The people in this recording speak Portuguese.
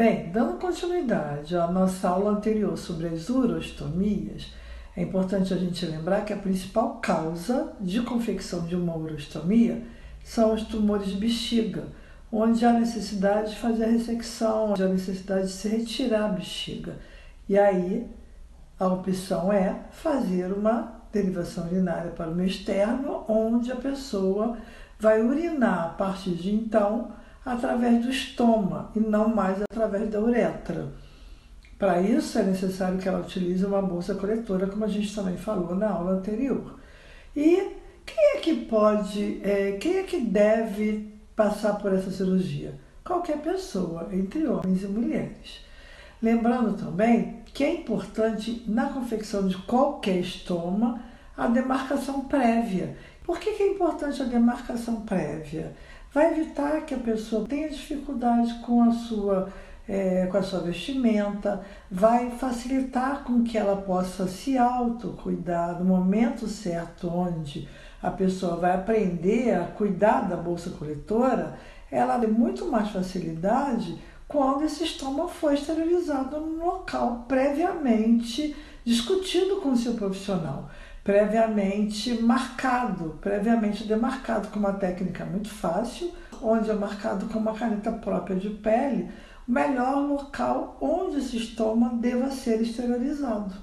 Bem, dando continuidade à nossa aula anterior sobre as urostomias, é importante a gente lembrar que a principal causa de confecção de uma urostomia são os tumores de bexiga, onde há necessidade de fazer a ressecção, onde há necessidade de se retirar a bexiga. E aí a opção é fazer uma derivação urinária para o meio externo, onde a pessoa vai urinar a partir de então através do estômago e não mais através da uretra. Para isso é necessário que ela utilize uma bolsa coletora, como a gente também falou na aula anterior. E quem é que pode, é, quem é que deve passar por essa cirurgia? Qualquer pessoa, entre homens e mulheres. Lembrando também que é importante na confecção de qualquer estoma a demarcação prévia. Por que, que é importante a demarcação prévia? Vai evitar que a pessoa tenha dificuldade com a sua é, com a sua vestimenta, vai facilitar com que ela possa se autocuidar no momento certo onde a pessoa vai aprender a cuidar da bolsa coletora, ela tem muito mais facilidade quando esse estômago foi esterilizado no local previamente discutido com o seu profissional, previamente marcado, previamente demarcado com uma técnica muito fácil, onde é marcado com uma caneta própria de pele, o melhor local onde esse estômago deva ser esterilizado.